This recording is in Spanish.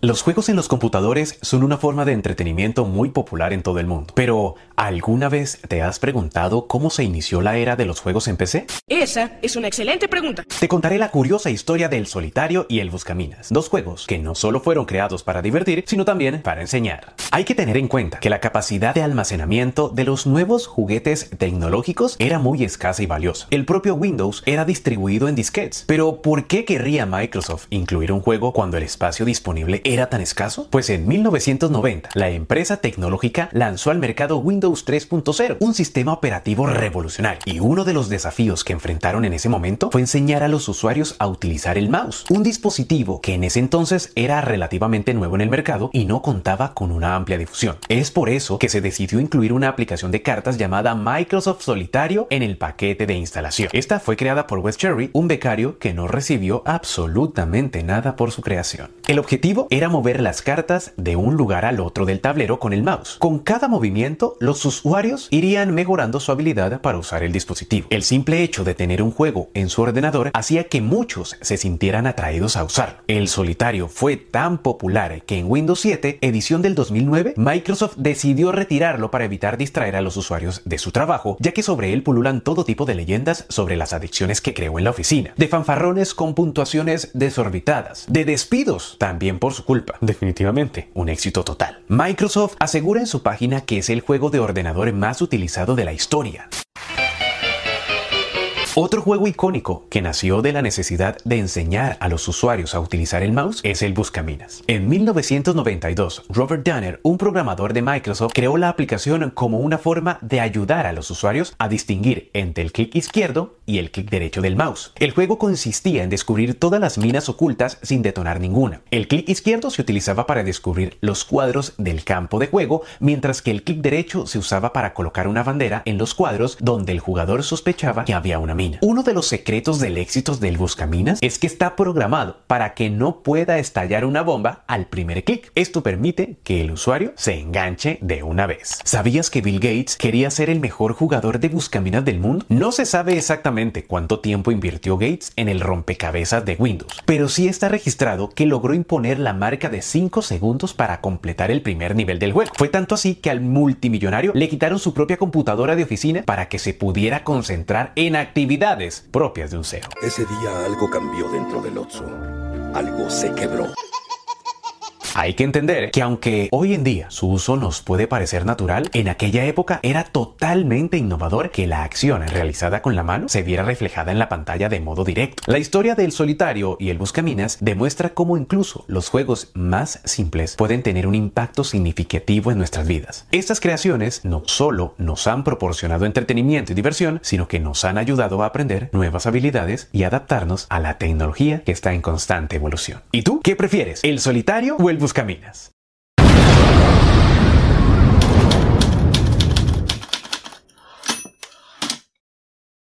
Los juegos en los computadores son una forma de entretenimiento muy popular en todo el mundo. Pero, ¿alguna vez te has preguntado cómo se inició la era de los juegos en PC? Esa es una excelente pregunta. Te contaré la curiosa historia del Solitario y el Buscaminas, dos juegos que no solo fueron creados para divertir, sino también para enseñar. Hay que tener en cuenta que la capacidad de almacenamiento de los nuevos juguetes tecnológicos era muy escasa y valiosa. El propio Windows era distribuido en disquetes. Pero, ¿por qué querría Microsoft incluir un juego cuando el espacio disponible era tan escaso? Pues en 1990, la empresa tecnológica lanzó al mercado Windows 3.0, un sistema operativo revolucionario. Y uno de los desafíos que enfrentaron en ese momento fue enseñar a los usuarios a utilizar el mouse, un dispositivo que en ese entonces era relativamente nuevo en el mercado y no contaba con una amplia difusión. Es por eso que se decidió incluir una aplicación de cartas llamada Microsoft Solitario en el paquete de instalación. Esta fue creada por Wes Cherry, un becario que no recibió absolutamente nada por su creación. El objetivo era mover las cartas de un lugar al otro del tablero con el mouse. Con cada movimiento, los usuarios irían mejorando su habilidad para usar el dispositivo. El simple hecho de tener un juego en su ordenador hacía que muchos se sintieran atraídos a usarlo. El solitario fue tan popular que en Windows 7, edición del 2009, Microsoft decidió retirarlo para evitar distraer a los usuarios de su trabajo, ya que sobre él pululan todo tipo de leyendas sobre las adicciones que creó en la oficina, de fanfarrones con puntuaciones desorbitadas, de despidos, también por su culpa. Definitivamente, un éxito total. Microsoft asegura en su página que es el juego de ordenador más utilizado de la historia. Otro juego icónico que nació de la necesidad de enseñar a los usuarios a utilizar el mouse es el Buscaminas. En 1992, Robert Danner, un programador de Microsoft, creó la aplicación como una forma de ayudar a los usuarios a distinguir entre el clic izquierdo y el clic derecho del mouse. El juego consistía en descubrir todas las minas ocultas sin detonar ninguna. El clic izquierdo se utilizaba para descubrir los cuadros del campo de juego, mientras que el clic derecho se usaba para colocar una bandera en los cuadros donde el jugador sospechaba que había una mina. Uno de los secretos del éxito del Buscaminas es que está programado para que no pueda estallar una bomba al primer clic. Esto permite que el usuario se enganche de una vez. ¿Sabías que Bill Gates quería ser el mejor jugador de Buscaminas del mundo? No se sabe exactamente cuánto tiempo invirtió Gates en el rompecabezas de Windows, pero sí está registrado que logró imponer la marca de 5 segundos para completar el primer nivel del juego. Fue tanto así que al multimillonario le quitaron su propia computadora de oficina para que se pudiera concentrar en actividades propias de un CEO. Ese día algo cambió dentro del Otso. Algo se quebró. Hay que entender que aunque hoy en día su uso nos puede parecer natural, en aquella época era totalmente innovador que la acción realizada con la mano se viera reflejada en la pantalla de modo directo. La historia del solitario y el buscaminas demuestra cómo incluso los juegos más simples pueden tener un impacto significativo en nuestras vidas. Estas creaciones no solo nos han proporcionado entretenimiento y diversión, sino que nos han ayudado a aprender nuevas habilidades y adaptarnos a la tecnología que está en constante evolución. ¿Y tú qué prefieres? ¿El solitario o el buscaminas? sus.